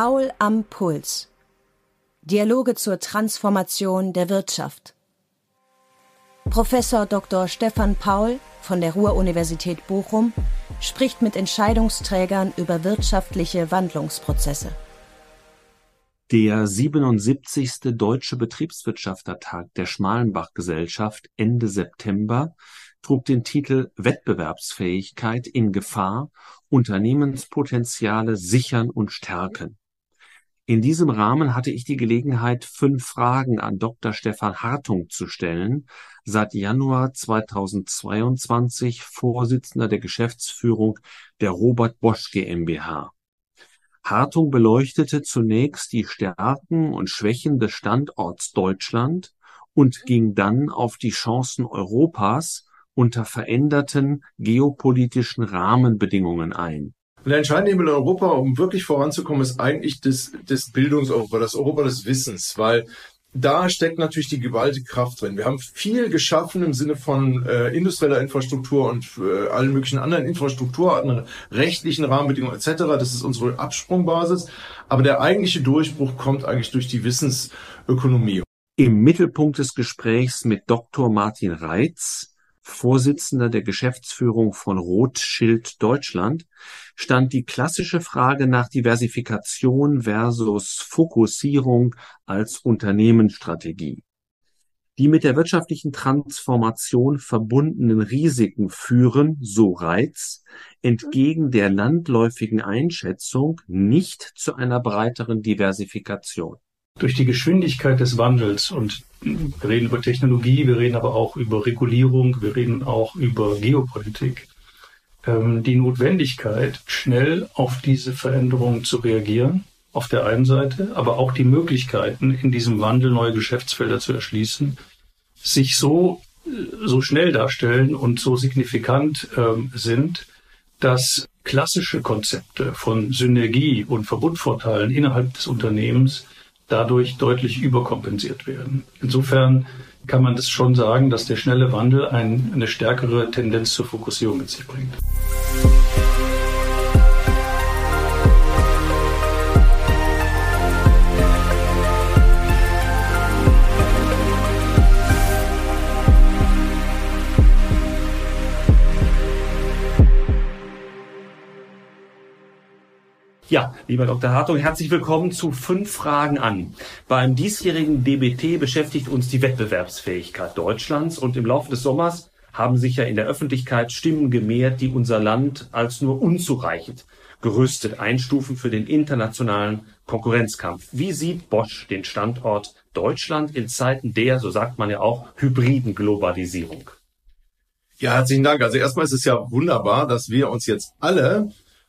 Paul am Puls. Dialoge zur Transformation der Wirtschaft. Professor Dr. Stefan Paul von der Ruhr-Universität Bochum spricht mit Entscheidungsträgern über wirtschaftliche Wandlungsprozesse. Der 77. Deutsche Betriebswirtschaftertag der Schmalenbach-Gesellschaft Ende September trug den Titel Wettbewerbsfähigkeit in Gefahr – Unternehmenspotenziale sichern und stärken. In diesem Rahmen hatte ich die Gelegenheit, fünf Fragen an Dr. Stefan Hartung zu stellen, seit Januar 2022 Vorsitzender der Geschäftsführung der Robert Bosch GmbH. Hartung beleuchtete zunächst die Stärken und Schwächen des Standorts Deutschland und ging dann auf die Chancen Europas unter veränderten geopolitischen Rahmenbedingungen ein. Und der entscheidende Hebel in Europa, um wirklich voranzukommen, ist eigentlich das, das Bildungseuropa, das Europa des Wissens, weil da steckt natürlich die gewaltige Kraft drin. Wir haben viel geschaffen im Sinne von äh, industrieller Infrastruktur und äh, allen möglichen anderen Infrastrukturarten, rechtlichen Rahmenbedingungen etc. Das ist unsere Absprungbasis. Aber der eigentliche Durchbruch kommt eigentlich durch die Wissensökonomie. Im Mittelpunkt des Gesprächs mit Dr. Martin Reitz Vorsitzender der Geschäftsführung von Rothschild Deutschland, stand die klassische Frage nach Diversifikation versus Fokussierung als Unternehmensstrategie. Die mit der wirtschaftlichen Transformation verbundenen Risiken führen, so Reiz, entgegen der landläufigen Einschätzung nicht zu einer breiteren Diversifikation durch die Geschwindigkeit des Wandels und wir reden über Technologie, wir reden aber auch über Regulierung, wir reden auch über Geopolitik, ähm, die Notwendigkeit, schnell auf diese Veränderungen zu reagieren, auf der einen Seite, aber auch die Möglichkeiten, in diesem Wandel neue Geschäftsfelder zu erschließen, sich so, so schnell darstellen und so signifikant ähm, sind, dass klassische Konzepte von Synergie und Verbundvorteilen innerhalb des Unternehmens dadurch deutlich überkompensiert werden. Insofern kann man das schon sagen, dass der schnelle Wandel ein, eine stärkere Tendenz zur Fokussierung mit sich bringt. Ja, lieber Dr. Hartung, herzlich willkommen zu fünf Fragen an. Beim diesjährigen DBT beschäftigt uns die Wettbewerbsfähigkeit Deutschlands und im Laufe des Sommers haben sich ja in der Öffentlichkeit Stimmen gemehrt, die unser Land als nur unzureichend gerüstet einstufen für den internationalen Konkurrenzkampf. Wie sieht Bosch den Standort Deutschland in Zeiten der, so sagt man ja auch, hybriden Globalisierung? Ja, herzlichen Dank. Also erstmal ist es ja wunderbar, dass wir uns jetzt alle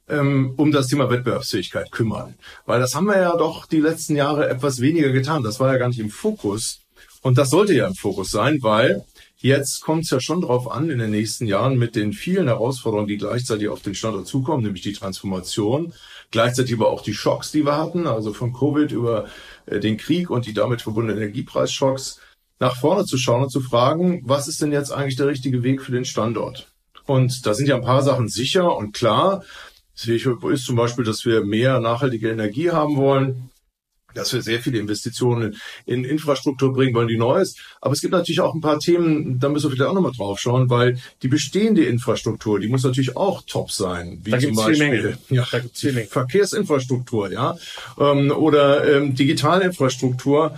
ähm, um das Thema Wettbewerbsfähigkeit kümmern. Weil das haben wir ja doch die letzten Jahre etwas weniger getan. Das war ja gar nicht im Fokus. Und das sollte ja im Fokus sein, weil jetzt kommt es ja schon drauf an, in den nächsten Jahren mit den vielen Herausforderungen, die gleichzeitig auf den Standort zukommen, nämlich die Transformation, gleichzeitig aber auch die Schocks, die wir hatten, also von Covid über äh, den Krieg und die damit verbundenen Energiepreisschocks, nach vorne zu schauen und zu fragen, was ist denn jetzt eigentlich der richtige Weg für den Standort? Und da sind ja ein paar Sachen sicher und klar. Ist zum Beispiel, dass wir mehr nachhaltige Energie haben wollen, dass wir sehr viele Investitionen in Infrastruktur bringen wollen, die neu ist. Aber es gibt natürlich auch ein paar Themen, da müssen wir vielleicht auch nochmal drauf schauen, weil die bestehende Infrastruktur, die muss natürlich auch top sein. Wie da zum Beispiel ja, Verkehrsinfrastruktur, ja, ähm, oder ähm, Digitalinfrastruktur.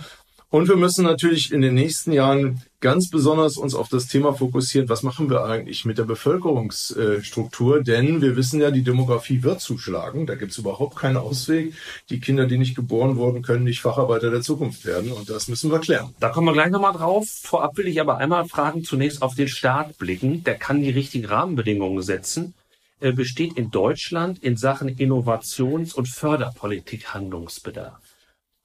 Und wir müssen natürlich in den nächsten Jahren ganz besonders uns auf das Thema fokussieren, was machen wir eigentlich mit der Bevölkerungsstruktur? Denn wir wissen ja, die Demografie wird zuschlagen. Da gibt es überhaupt keinen Ausweg. Die Kinder, die nicht geboren wurden, können nicht Facharbeiter der Zukunft werden. Und das müssen wir klären. Da kommen wir gleich nochmal drauf. Vorab will ich aber einmal fragen, zunächst auf den Staat blicken. Der kann die richtigen Rahmenbedingungen setzen. Äh, besteht in Deutschland in Sachen Innovations- und Förderpolitik Handlungsbedarf?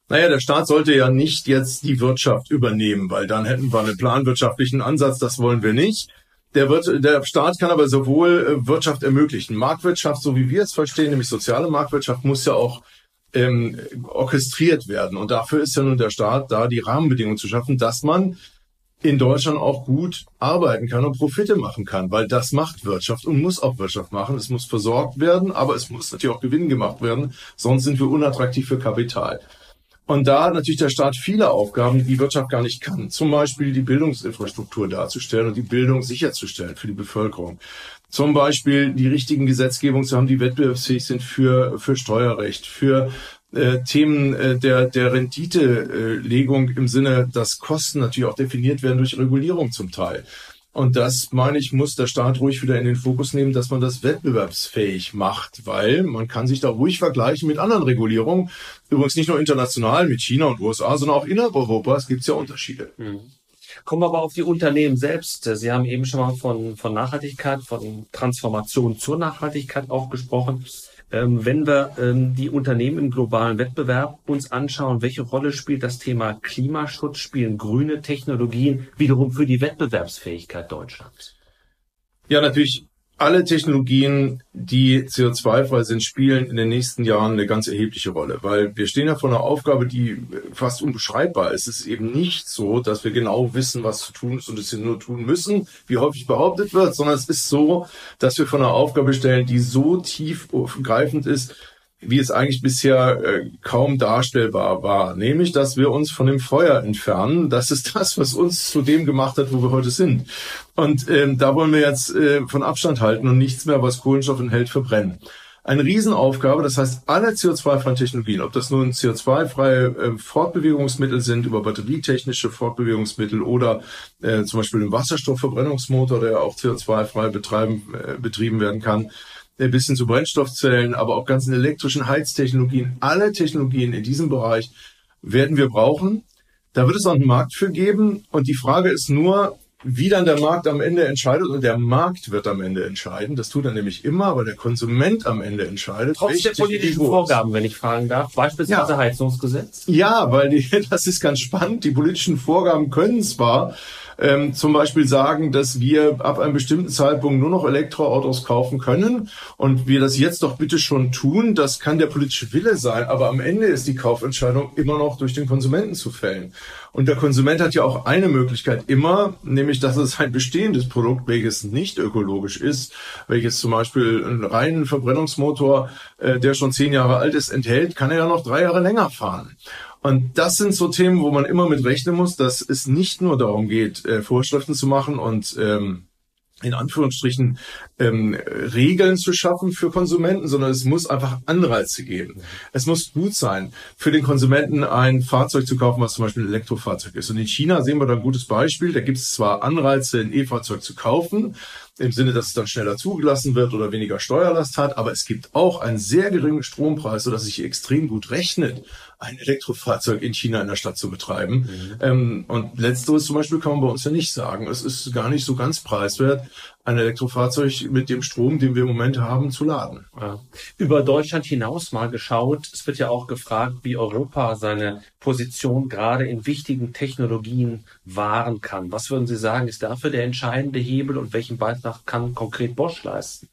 Naja, der Staat sollte ja nicht jetzt die Wirtschaft übernehmen, weil dann hätten wir einen planwirtschaftlichen Ansatz, das wollen wir nicht. Der, wird, der Staat kann aber sowohl äh, Wirtschaft ermöglichen. Marktwirtschaft, so wie wir es verstehen, nämlich soziale Marktwirtschaft, muss ja auch ähm, orchestriert werden. Und dafür ist ja nun der Staat da, die Rahmenbedingungen zu schaffen, dass man in Deutschland auch gut arbeiten kann und Profite machen kann, weil das macht Wirtschaft und muss auch Wirtschaft machen. Es muss versorgt werden, aber es muss natürlich auch Gewinn gemacht werden, sonst sind wir unattraktiv für Kapital. Und da hat natürlich der Staat viele Aufgaben, die Wirtschaft gar nicht kann. Zum Beispiel die Bildungsinfrastruktur darzustellen und die Bildung sicherzustellen für die Bevölkerung. Zum Beispiel die richtigen Gesetzgebungen zu haben, die wettbewerbsfähig sind für, für Steuerrecht, für äh, Themen äh, der, der Renditelegung im Sinne, dass Kosten natürlich auch definiert werden durch Regulierung zum Teil. Und das, meine ich, muss der Staat ruhig wieder in den Fokus nehmen, dass man das wettbewerbsfähig macht, weil man kann sich da ruhig vergleichen mit anderen Regulierungen. Übrigens nicht nur international mit China und USA, sondern auch innerhalb Europas gibt es ja Unterschiede. Mhm. Kommen wir aber auf die Unternehmen selbst. Sie haben eben schon mal von, von Nachhaltigkeit, von Transformation zur Nachhaltigkeit auch gesprochen. Ähm, wenn wir ähm, die Unternehmen im globalen Wettbewerb uns anschauen, welche Rolle spielt das Thema Klimaschutz, spielen grüne Technologien wiederum für die Wettbewerbsfähigkeit Deutschlands? Ja, natürlich alle Technologien, die CO2-frei sind, spielen in den nächsten Jahren eine ganz erhebliche Rolle, weil wir stehen ja vor einer Aufgabe, die fast unbeschreibbar ist. Es ist eben nicht so, dass wir genau wissen, was zu tun ist und es nur tun müssen, wie häufig behauptet wird, sondern es ist so, dass wir vor einer Aufgabe stellen, die so tiefgreifend ist, wie es eigentlich bisher äh, kaum darstellbar war, nämlich, dass wir uns von dem Feuer entfernen. Das ist das, was uns zu dem gemacht hat, wo wir heute sind. Und ähm, da wollen wir jetzt äh, von Abstand halten und nichts mehr, was Kohlenstoff enthält, verbrennen. Eine Riesenaufgabe, das heißt, alle CO2-freien Technologien, ob das nun CO2-freie äh, Fortbewegungsmittel sind, über batterietechnische Fortbewegungsmittel oder äh, zum Beispiel ein Wasserstoffverbrennungsmotor, der auch CO2-frei betreiben, äh, betrieben werden kann, bis hin zu Brennstoffzellen, aber auch ganzen elektrischen Heiztechnologien. Alle Technologien in diesem Bereich werden wir brauchen. Da wird es auch einen Markt für geben. Und die Frage ist nur, wie dann der Markt am Ende entscheidet. Und der Markt wird am Ende entscheiden. Das tut er nämlich immer, weil der Konsument am Ende entscheidet. Trotz der politischen Vorgaben, wenn ich fragen darf. Beispielsweise ja. Heizungsgesetz. Ja, weil die, das ist ganz spannend. Die politischen Vorgaben können zwar ähm, zum Beispiel sagen, dass wir ab einem bestimmten Zeitpunkt nur noch Elektroautos kaufen können und wir das jetzt doch bitte schon tun. Das kann der politische Wille sein, aber am Ende ist die Kaufentscheidung immer noch durch den Konsumenten zu fällen. Und der Konsument hat ja auch eine Möglichkeit immer, nämlich dass es ein bestehendes Produkt, welches nicht ökologisch ist, welches zum Beispiel einen reinen Verbrennungsmotor, äh, der schon zehn Jahre alt ist, enthält, kann er ja noch drei Jahre länger fahren. Und das sind so Themen, wo man immer mit rechnen muss, dass es nicht nur darum geht, äh, Vorschriften zu machen und ähm, in Anführungsstrichen ähm, Regeln zu schaffen für Konsumenten, sondern es muss einfach Anreize geben. Es muss gut sein, für den Konsumenten ein Fahrzeug zu kaufen, was zum Beispiel ein Elektrofahrzeug ist. Und in China sehen wir da ein gutes Beispiel. Da gibt es zwar Anreize, ein E-Fahrzeug zu kaufen, im Sinne, dass es dann schneller zugelassen wird oder weniger Steuerlast hat, aber es gibt auch einen sehr geringen Strompreis, sodass sich extrem gut rechnet, ein Elektrofahrzeug in China in der Stadt zu betreiben. Mhm. Ähm, und letzteres zum Beispiel kann man bei uns ja nicht sagen. Es ist gar nicht so ganz preiswert, ein Elektrofahrzeug mit dem Strom, den wir im Moment haben, zu laden. Ja. Über Deutschland hinaus mal geschaut. Es wird ja auch gefragt, wie Europa seine Position gerade in wichtigen Technologien wahren kann. Was würden Sie sagen, ist dafür der entscheidende Hebel und welchen Beitrag kann konkret Bosch leisten?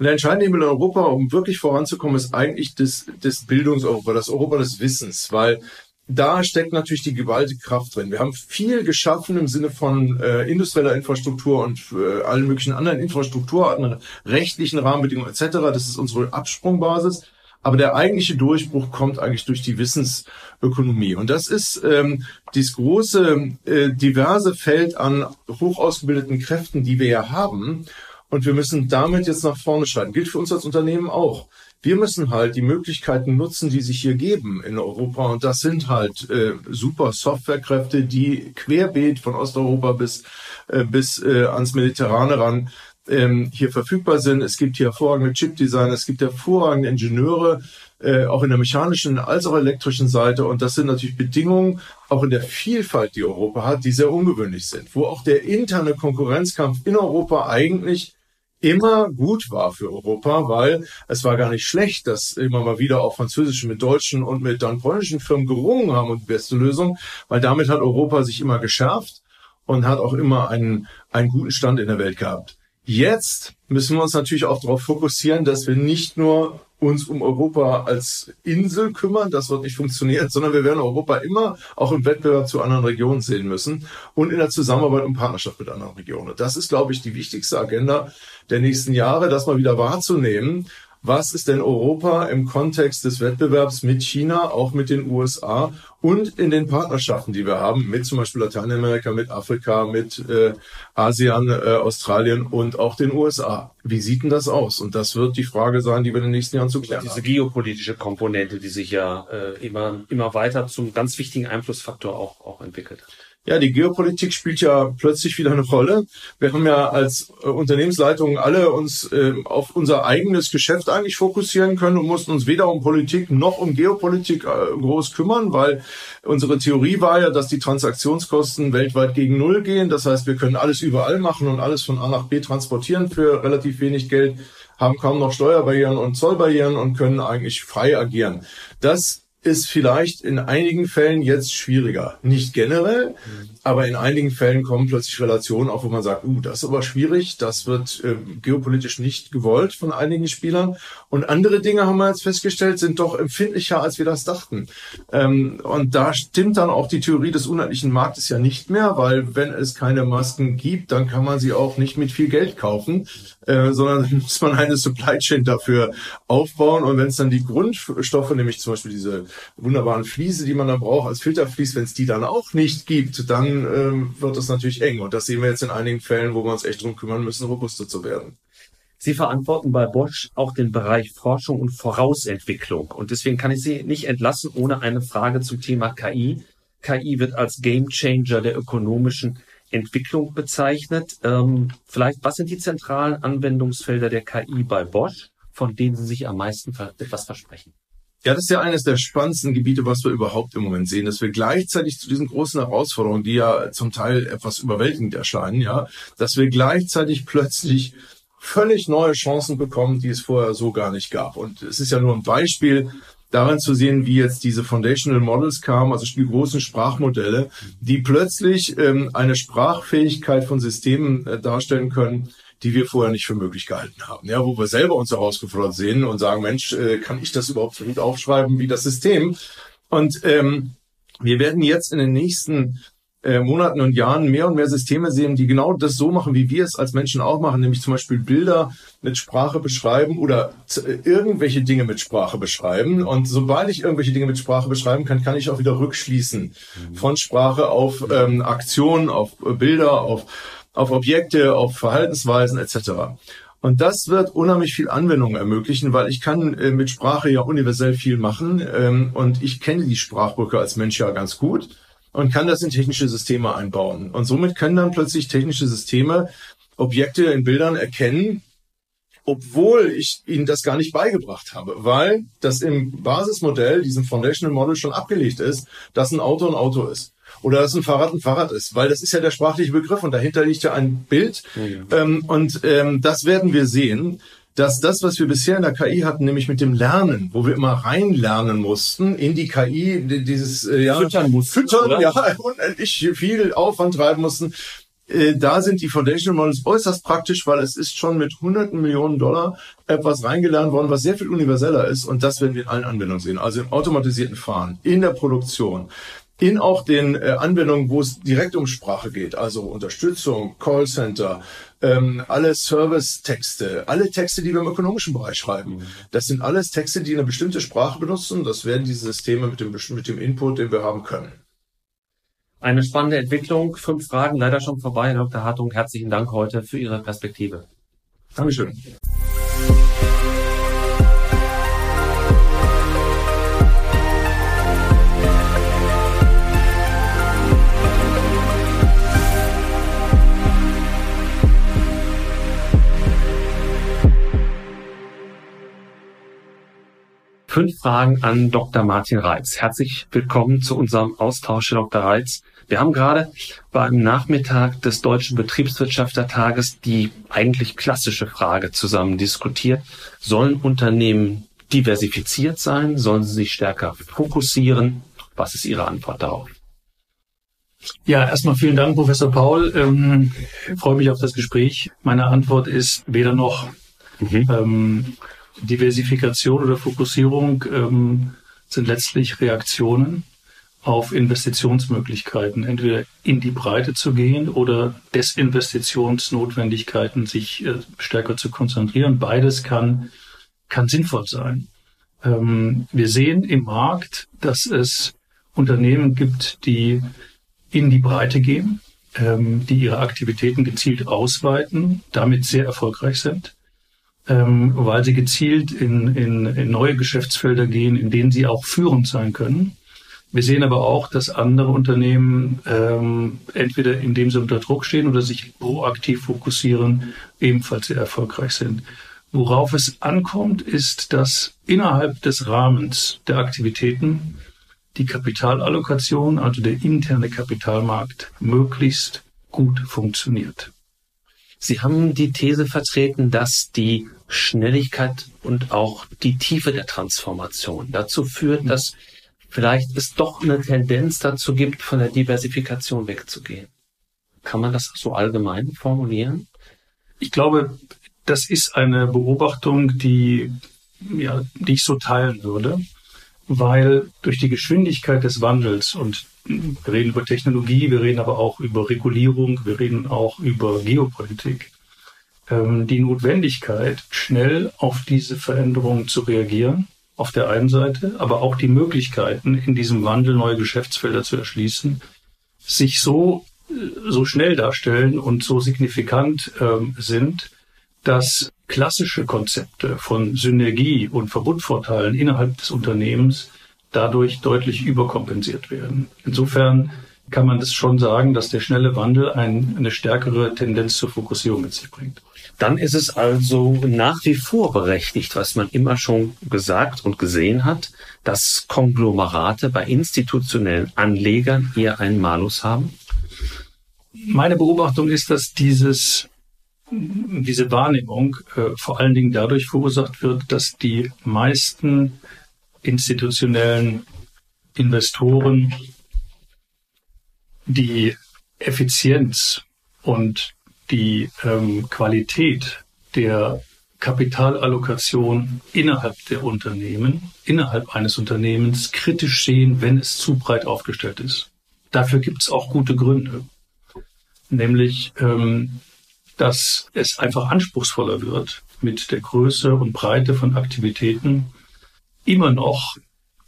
Und der entscheidende Hebel in Europa, um wirklich voranzukommen, ist eigentlich das, das Bildungseuropa, das Europa des Wissens, weil da steckt natürlich die gewaltige Kraft drin. Wir haben viel geschaffen im Sinne von äh, industrieller Infrastruktur und äh, allen möglichen anderen Infrastrukturarten, rechtlichen Rahmenbedingungen etc. Das ist unsere Absprungbasis. Aber der eigentliche Durchbruch kommt eigentlich durch die Wissensökonomie. Und das ist ähm, dieses große, äh, diverse Feld an hoch ausgebildeten Kräften, die wir ja haben. Und wir müssen damit jetzt nach vorne schreiten. Gilt für uns als Unternehmen auch. Wir müssen halt die Möglichkeiten nutzen, die sich hier geben in Europa. Und das sind halt äh, super Softwarekräfte, die querbeet von Osteuropa bis, äh, bis äh, ans Mediterrane ran ähm, hier verfügbar sind. Es gibt hier hervorragende Chipdesigner, es gibt hervorragende Ingenieure, äh, auch in der mechanischen als auch elektrischen Seite. Und das sind natürlich Bedingungen, auch in der Vielfalt, die Europa hat, die sehr ungewöhnlich sind, wo auch der interne Konkurrenzkampf in Europa eigentlich immer gut war für Europa, weil es war gar nicht schlecht, dass immer mal wieder auch französische mit deutschen und mit dann polnischen Firmen gerungen haben und die beste Lösung, weil damit hat Europa sich immer geschärft und hat auch immer einen, einen guten Stand in der Welt gehabt. Jetzt müssen wir uns natürlich auch darauf fokussieren, dass wir nicht nur uns um Europa als Insel kümmern, das wird nicht funktionieren, sondern wir werden Europa immer auch im Wettbewerb zu anderen Regionen sehen müssen und in der Zusammenarbeit und Partnerschaft mit anderen Regionen. Das ist, glaube ich, die wichtigste Agenda der nächsten Jahre, das mal wieder wahrzunehmen was ist denn Europa im Kontext des Wettbewerbs mit China, auch mit den USA und in den Partnerschaften, die wir haben, mit zum Beispiel Lateinamerika, mit Afrika, mit äh, ASEAN, äh, Australien und auch den USA. Wie sieht denn das aus? Und das wird die Frage sein, die wir in den nächsten Jahren zu klären Diese haben. geopolitische Komponente, die sich ja äh, immer, immer weiter zum ganz wichtigen Einflussfaktor auch, auch entwickelt. Ja, die Geopolitik spielt ja plötzlich wieder eine Rolle. Wir haben ja als äh, Unternehmensleitung alle uns äh, auf unser eigenes Geschäft eigentlich fokussieren können und mussten uns weder um Politik noch um Geopolitik äh, groß kümmern, weil unsere Theorie war ja, dass die Transaktionskosten weltweit gegen Null gehen. Das heißt, wir können alles überall machen und alles von A nach B transportieren für relativ wenig Geld, haben kaum noch Steuerbarrieren und Zollbarrieren und können eigentlich frei agieren. Das ist vielleicht in einigen Fällen jetzt schwieriger. Nicht generell, aber in einigen Fällen kommen plötzlich Relationen auf, wo man sagt, uh, das ist aber schwierig, das wird äh, geopolitisch nicht gewollt von einigen Spielern. Und andere Dinge haben wir jetzt festgestellt, sind doch empfindlicher, als wir das dachten. Ähm, und da stimmt dann auch die Theorie des unendlichen Marktes ja nicht mehr, weil wenn es keine Masken gibt, dann kann man sie auch nicht mit viel Geld kaufen, äh, sondern muss man eine Supply Chain dafür aufbauen. Und wenn es dann die Grundstoffe, nämlich zum Beispiel diese wunderbaren Fliese, die man dann braucht als Filterflies, wenn es die dann auch nicht gibt, dann ähm, wird es natürlich eng. Und das sehen wir jetzt in einigen Fällen, wo wir uns echt drum kümmern müssen, robuster zu werden. Sie verantworten bei Bosch auch den Bereich Forschung und Vorausentwicklung. Und deswegen kann ich Sie nicht entlassen ohne eine Frage zum Thema KI. KI wird als Gamechanger der ökonomischen Entwicklung bezeichnet. Ähm, vielleicht, was sind die zentralen Anwendungsfelder der KI bei Bosch, von denen Sie sich am meisten etwas versprechen? Ja, das ist ja eines der spannendsten Gebiete, was wir überhaupt im Moment sehen, dass wir gleichzeitig zu diesen großen Herausforderungen, die ja zum Teil etwas überwältigend erscheinen, ja, dass wir gleichzeitig plötzlich völlig neue Chancen bekommen, die es vorher so gar nicht gab. Und es ist ja nur ein Beispiel daran zu sehen, wie jetzt diese Foundational Models kamen, also die großen Sprachmodelle, die plötzlich ähm, eine Sprachfähigkeit von Systemen äh, darstellen können, die wir vorher nicht für möglich gehalten haben. Ja, wo wir selber uns herausgefordert sehen und sagen, Mensch, äh, kann ich das überhaupt so gut aufschreiben wie das System? Und ähm, wir werden jetzt in den nächsten äh, Monaten und Jahren mehr und mehr Systeme sehen, die genau das so machen, wie wir es als Menschen auch machen, nämlich zum Beispiel Bilder mit Sprache beschreiben oder äh, irgendwelche Dinge mit Sprache beschreiben. Und sobald ich irgendwelche Dinge mit Sprache beschreiben kann, kann ich auch wieder rückschließen mhm. von Sprache auf ähm, Aktionen, auf äh, Bilder, auf auf Objekte, auf Verhaltensweisen etc. Und das wird unheimlich viel Anwendung ermöglichen, weil ich kann äh, mit Sprache ja universell viel machen ähm, und ich kenne die Sprachbrücke als Mensch ja ganz gut und kann das in technische Systeme einbauen. Und somit können dann plötzlich technische Systeme Objekte in Bildern erkennen, obwohl ich ihnen das gar nicht beigebracht habe, weil das im Basismodell, diesem Foundational Model schon abgelegt ist, dass ein Auto ein Auto ist oder dass ein Fahrrad ein Fahrrad ist, weil das ist ja der sprachliche Begriff und dahinter liegt ja ein Bild. Ja. Ähm, und ähm, das werden wir sehen, dass das, was wir bisher in der KI hatten, nämlich mit dem Lernen, wo wir immer reinlernen mussten in die KI, dieses äh, ja, füttern, mussten, füttern oder? ja, unendlich viel Aufwand treiben mussten. Äh, da sind die Foundation Models äußerst praktisch, weil es ist schon mit hunderten Millionen Dollar etwas reingelernt worden, was sehr viel universeller ist. Und das werden wir in allen Anwendungen sehen. Also im automatisierten Fahren, in der Produktion, in auch den äh, Anwendungen, wo es direkt um Sprache geht, also Unterstützung, Callcenter, ähm, alle Service-Texte, alle Texte, die wir im ökonomischen Bereich schreiben. Mhm. Das sind alles Texte, die eine bestimmte Sprache benutzen. Das werden diese Systeme mit dem, mit dem Input, den wir haben können. Eine spannende Entwicklung. Fünf Fragen leider schon vorbei. Dr. Hartung, herzlichen Dank heute für Ihre Perspektive. Dankeschön. Fünf Fragen an Dr. Martin Reitz. Herzlich willkommen zu unserem Austausch, Herr Dr. Reitz. Wir haben gerade beim Nachmittag des Deutschen Betriebswirtschaftertages die eigentlich klassische Frage zusammen diskutiert. Sollen Unternehmen diversifiziert sein? Sollen sie sich stärker fokussieren? Was ist Ihre Antwort darauf? Ja, erstmal vielen Dank, Professor Paul. Ähm, freue mich auf das Gespräch. Meine Antwort ist weder noch. Mhm. Ähm, Diversifikation oder Fokussierung ähm, sind letztlich Reaktionen auf Investitionsmöglichkeiten, entweder in die Breite zu gehen oder Desinvestitionsnotwendigkeiten sich äh, stärker zu konzentrieren. Beides kann, kann sinnvoll sein. Ähm, wir sehen im Markt, dass es Unternehmen gibt, die in die Breite gehen, ähm, die ihre Aktivitäten gezielt ausweiten, damit sehr erfolgreich sind, ähm, weil sie gezielt in, in, in neue Geschäftsfelder gehen, in denen sie auch führend sein können. Wir sehen aber auch, dass andere Unternehmen ähm, entweder indem sie unter Druck stehen oder sich proaktiv fokussieren, ebenfalls sehr erfolgreich sind. Worauf es ankommt, ist, dass innerhalb des Rahmens der Aktivitäten die Kapitalallokation, also der interne Kapitalmarkt, möglichst gut funktioniert. Sie haben die These vertreten, dass die Schnelligkeit und auch die Tiefe der Transformation dazu führt, dass vielleicht es doch eine Tendenz dazu gibt, von der Diversifikation wegzugehen. Kann man das so allgemein formulieren? Ich glaube, das ist eine Beobachtung, die, ja, die ich so teilen würde weil durch die Geschwindigkeit des Wandels und wir reden über Technologie, wir reden aber auch über Regulierung, wir reden auch über Geopolitik, die Notwendigkeit, schnell auf diese Veränderungen zu reagieren, auf der einen Seite, aber auch die Möglichkeiten, in diesem Wandel neue Geschäftsfelder zu erschließen, sich so, äh, so schnell darstellen und so signifikant ähm, sind, dass klassische Konzepte von Synergie und Verbundvorteilen innerhalb des Unternehmens dadurch deutlich überkompensiert werden. Insofern kann man das schon sagen, dass der schnelle Wandel ein, eine stärkere Tendenz zur Fokussierung mit sich bringt. Dann ist es also nach wie vor berechtigt, was man immer schon gesagt und gesehen hat, dass Konglomerate bei institutionellen Anlegern eher einen Malus haben? Meine Beobachtung ist, dass dieses diese Wahrnehmung äh, vor allen Dingen dadurch verursacht wird, dass die meisten institutionellen Investoren die Effizienz und die ähm, Qualität der Kapitalallokation innerhalb der Unternehmen, innerhalb eines Unternehmens kritisch sehen, wenn es zu breit aufgestellt ist. Dafür gibt es auch gute Gründe. Nämlich ähm, dass es einfach anspruchsvoller wird, mit der Größe und Breite von Aktivitäten immer noch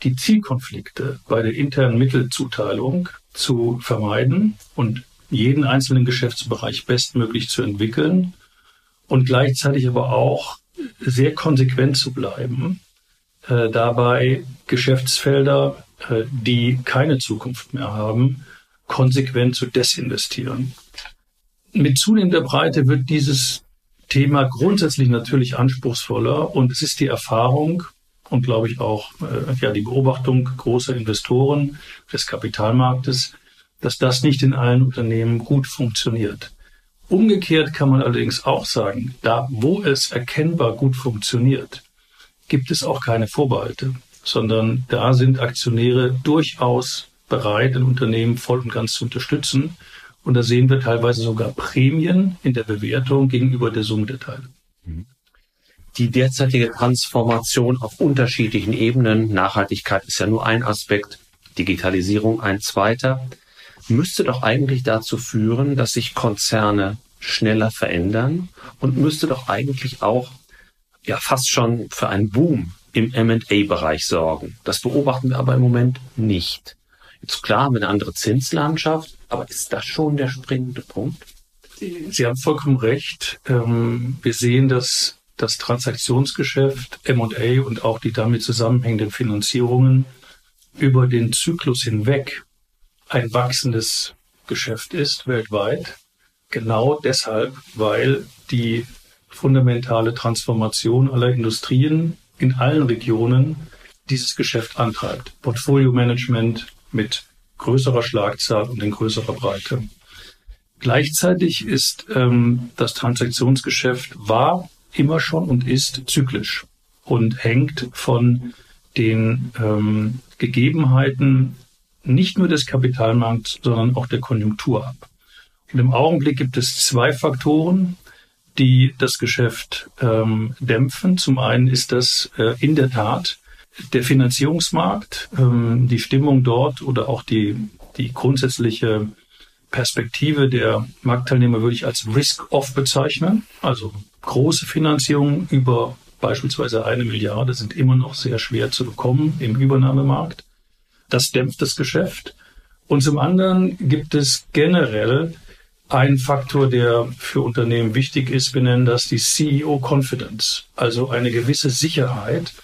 die Zielkonflikte bei der internen Mittelzuteilung zu vermeiden und jeden einzelnen Geschäftsbereich bestmöglich zu entwickeln und gleichzeitig aber auch sehr konsequent zu bleiben, äh, dabei Geschäftsfelder, äh, die keine Zukunft mehr haben, konsequent zu desinvestieren. Mit zunehmender Breite wird dieses Thema grundsätzlich natürlich anspruchsvoller und es ist die Erfahrung und glaube ich auch äh, ja die Beobachtung großer Investoren des Kapitalmarktes, dass das nicht in allen Unternehmen gut funktioniert. Umgekehrt kann man allerdings auch sagen, da wo es erkennbar gut funktioniert, gibt es auch keine Vorbehalte, sondern da sind Aktionäre durchaus bereit, ein Unternehmen voll und ganz zu unterstützen und da sehen wir teilweise sogar Prämien in der Bewertung gegenüber der Summe der Teile. Die derzeitige Transformation auf unterschiedlichen Ebenen, Nachhaltigkeit ist ja nur ein Aspekt, Digitalisierung ein zweiter, müsste doch eigentlich dazu führen, dass sich Konzerne schneller verändern und müsste doch eigentlich auch ja fast schon für einen Boom im M&A-Bereich sorgen. Das beobachten wir aber im Moment nicht. Jetzt klar haben wir eine andere Zinslandschaft, aber ist das schon der springende Punkt? Sie haben vollkommen recht. Ähm, wir sehen, dass das Transaktionsgeschäft M&A und auch die damit zusammenhängenden Finanzierungen über den Zyklus hinweg ein wachsendes Geschäft ist weltweit. Genau deshalb, weil die fundamentale Transformation aller Industrien in allen Regionen dieses Geschäft antreibt. Portfolio Management mit größerer Schlagzahl und in größerer Breite. Gleichzeitig ist ähm, das Transaktionsgeschäft war immer schon und ist zyklisch und hängt von den ähm, Gegebenheiten nicht nur des Kapitalmarkts, sondern auch der Konjunktur ab. Und im Augenblick gibt es zwei Faktoren, die das Geschäft ähm, dämpfen. Zum einen ist das äh, in der Tat der Finanzierungsmarkt, ähm, die Stimmung dort oder auch die, die grundsätzliche Perspektive der Marktteilnehmer würde ich als Risk-Off bezeichnen. Also große Finanzierungen über beispielsweise eine Milliarde sind immer noch sehr schwer zu bekommen im Übernahmemarkt. Das dämpft das Geschäft. Und zum anderen gibt es generell ein Faktor, der für Unternehmen wichtig ist, wir nennen das die CEO Confidence, also eine gewisse Sicherheit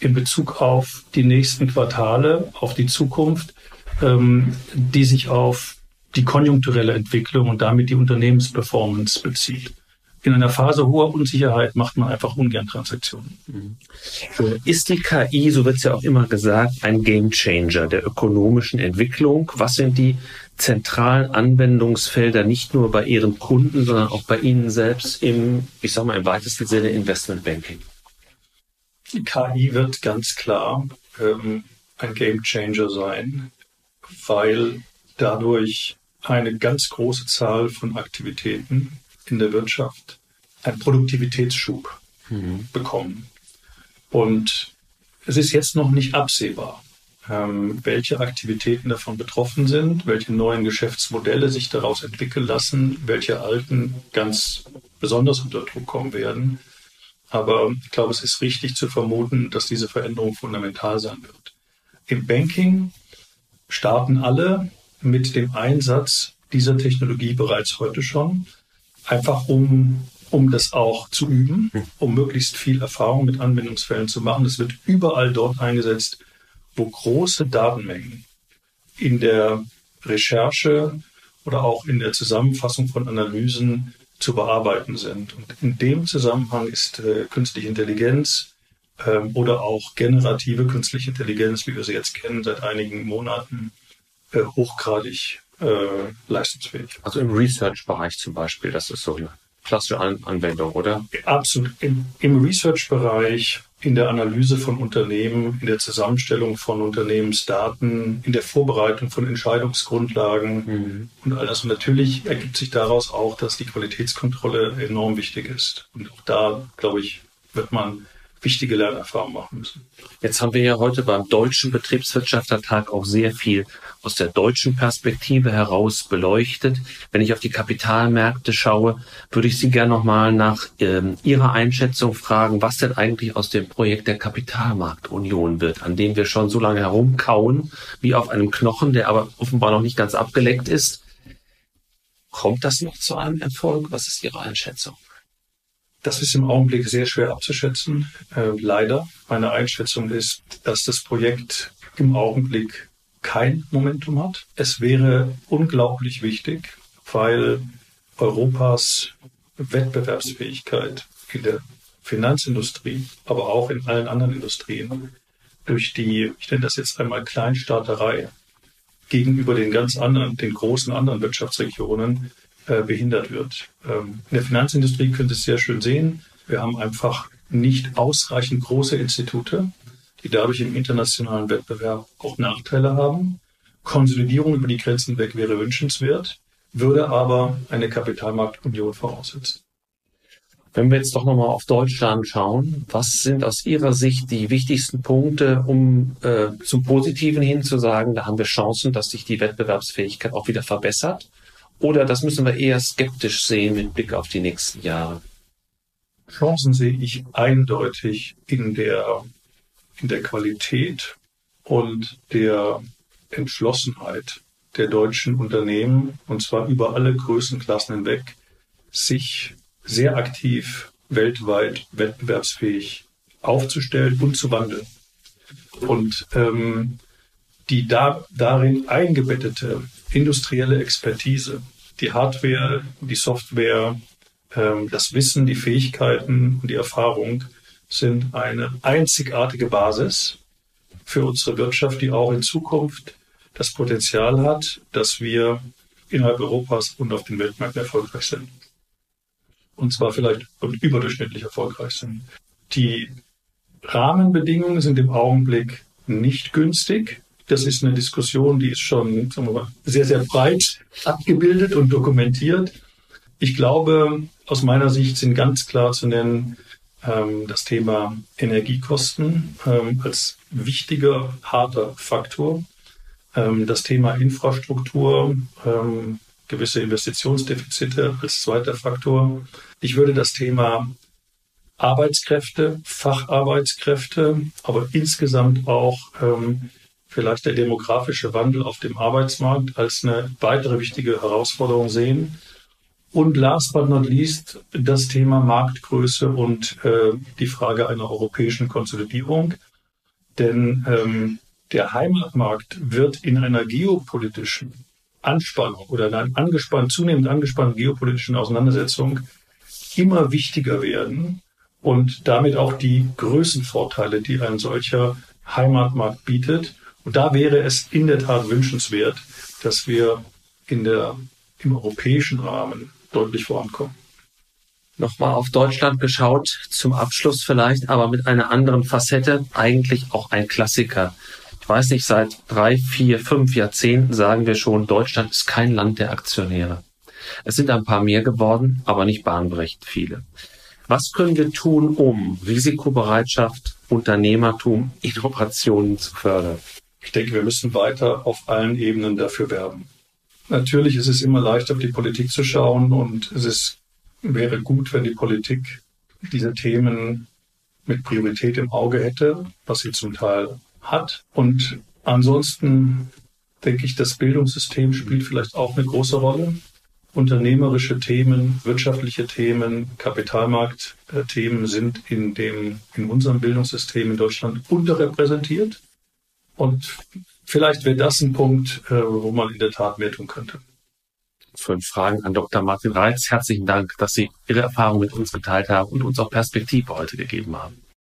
in Bezug auf die nächsten Quartale, auf die Zukunft, ähm, die sich auf die konjunkturelle Entwicklung und damit die Unternehmensperformance bezieht. In einer Phase hoher Unsicherheit macht man einfach ungern Transaktionen. Mhm. Ist die KI, so wird es ja auch immer gesagt, ein Gamechanger der ökonomischen Entwicklung? Was sind die zentralen Anwendungsfelder nicht nur bei Ihren Kunden, sondern auch bei Ihnen selbst im, ich sag mal, im weitesten Sinne Investmentbanking? Die KI wird ganz klar ähm, ein Gamechanger sein, weil dadurch eine ganz große Zahl von Aktivitäten in der Wirtschaft einen Produktivitätsschub mhm. bekommen. Und es ist jetzt noch nicht absehbar, ähm, welche Aktivitäten davon betroffen sind, welche neuen Geschäftsmodelle sich daraus entwickeln lassen, welche alten ganz besonders unter Druck kommen werden. Aber ich glaube, es ist richtig zu vermuten, dass diese Veränderung fundamental sein wird. Im Banking starten alle mit dem Einsatz dieser Technologie bereits heute schon, einfach um, um das auch zu üben, um möglichst viel Erfahrung mit Anwendungsfällen zu machen. Es wird überall dort eingesetzt, wo große Datenmengen in der Recherche oder auch in der Zusammenfassung von Analysen zu bearbeiten sind. Und in dem Zusammenhang ist äh, künstliche Intelligenz ähm, oder auch generative künstliche Intelligenz, wie wir sie jetzt kennen, seit einigen Monaten äh, hochgradig äh, leistungsfähig. Also im Research-Bereich zum Beispiel, das ist so eine klassische An Anwendung, oder? Absolut. Im, im Research-Bereich in der Analyse von Unternehmen, in der Zusammenstellung von Unternehmensdaten, in der Vorbereitung von Entscheidungsgrundlagen mhm. und all das. Und natürlich ergibt sich daraus auch, dass die Qualitätskontrolle enorm wichtig ist. Und auch da, glaube ich, wird man wichtige Lernerfahrungen machen müssen. Jetzt haben wir ja heute beim Deutschen Betriebswirtschaftlertag auch sehr viel aus der deutschen Perspektive heraus beleuchtet. Wenn ich auf die Kapitalmärkte schaue, würde ich Sie gerne nochmal nach ähm, Ihrer Einschätzung fragen, was denn eigentlich aus dem Projekt der Kapitalmarktunion wird, an dem wir schon so lange herumkauen, wie auf einem Knochen, der aber offenbar noch nicht ganz abgeleckt ist. Kommt das noch zu einem Erfolg? Was ist Ihre Einschätzung? Das ist im Augenblick sehr schwer abzuschätzen. Äh, leider. Meine Einschätzung ist, dass das Projekt im Augenblick kein Momentum hat. Es wäre unglaublich wichtig, weil Europas Wettbewerbsfähigkeit in der Finanzindustrie, aber auch in allen anderen Industrien durch die, ich nenne das jetzt einmal Kleinstaaterei, gegenüber den ganz anderen, den großen anderen Wirtschaftsregionen äh, behindert wird. Ähm, in der Finanzindustrie könnt ihr es sehr schön sehen. Wir haben einfach nicht ausreichend große Institute, die dadurch im internationalen Wettbewerb auch Nachteile haben. Konsolidierung über die Grenzen weg wäre wünschenswert, würde aber eine Kapitalmarktunion voraussetzen. Wenn wir jetzt doch nochmal auf Deutschland schauen, was sind aus Ihrer Sicht die wichtigsten Punkte, um äh, zum Positiven hin zu sagen, da haben wir Chancen, dass sich die Wettbewerbsfähigkeit auch wieder verbessert? Oder das müssen wir eher skeptisch sehen mit Blick auf die nächsten Jahre? Chancen sehe ich eindeutig in der, in der Qualität und der Entschlossenheit der deutschen Unternehmen, und zwar über alle Größenklassen hinweg, sich sehr aktiv weltweit wettbewerbsfähig aufzustellen und zu wandeln. Und ähm, die da, darin eingebettete industrielle Expertise, die Hardware, die Software, ähm, das Wissen, die Fähigkeiten und die Erfahrung sind eine einzigartige Basis für unsere Wirtschaft, die auch in Zukunft das Potenzial hat, dass wir innerhalb Europas und auf den Weltmärkten erfolgreich sind. Und zwar vielleicht überdurchschnittlich erfolgreich sind. Die Rahmenbedingungen sind im Augenblick nicht günstig Das ist eine Diskussion, die ist schon mal, sehr, sehr breit abgebildet und dokumentiert. Ich glaube, aus meiner Sicht sind ganz klar zu nennen ähm, das Thema Energiekosten ähm, als wichtiger, harter Faktor, ähm, das Thema Infrastruktur, ähm, gewisse Investitionsdefizite als zweiter Faktor. Ich würde das Thema Arbeitskräfte, Facharbeitskräfte, aber insgesamt auch ähm, vielleicht der demografische Wandel auf dem Arbeitsmarkt als eine weitere wichtige Herausforderung sehen. Und last but not least das Thema Marktgröße und äh, die Frage einer europäischen Konsolidierung. Denn ähm, der Heimatmarkt wird in einer geopolitischen Anspannung oder in einer angespannt, zunehmend angespannten geopolitischen Auseinandersetzung immer wichtiger werden und damit auch die Größenvorteile, die ein solcher Heimatmarkt bietet. Und da wäre es in der Tat wünschenswert, dass wir in der, im europäischen Rahmen deutlich vorankommen. Nochmal auf Deutschland geschaut, zum Abschluss vielleicht, aber mit einer anderen Facette, eigentlich auch ein Klassiker. Ich weiß nicht, seit drei, vier, fünf Jahrzehnten sagen wir schon, Deutschland ist kein Land der Aktionäre. Es sind ein paar mehr geworden, aber nicht bahnbrechend viele. Was können wir tun, um Risikobereitschaft, Unternehmertum, Innovationen zu fördern? Ich denke, wir müssen weiter auf allen Ebenen dafür werben. Natürlich ist es immer leicht, auf die Politik zu schauen und es ist, wäre gut, wenn die Politik diese Themen mit Priorität im Auge hätte, was sie zum Teil hat. Und ansonsten denke ich, das Bildungssystem spielt vielleicht auch eine große Rolle. Unternehmerische Themen, wirtschaftliche Themen, Kapitalmarktthemen sind in dem, in unserem Bildungssystem in Deutschland unterrepräsentiert. Und vielleicht wäre das ein Punkt, äh, wo man in der Tat mehr tun könnte. Fünf Fragen an Dr. Martin Reitz. Herzlichen Dank, dass Sie Ihre Erfahrung mit uns geteilt haben und uns auch Perspektive heute gegeben haben.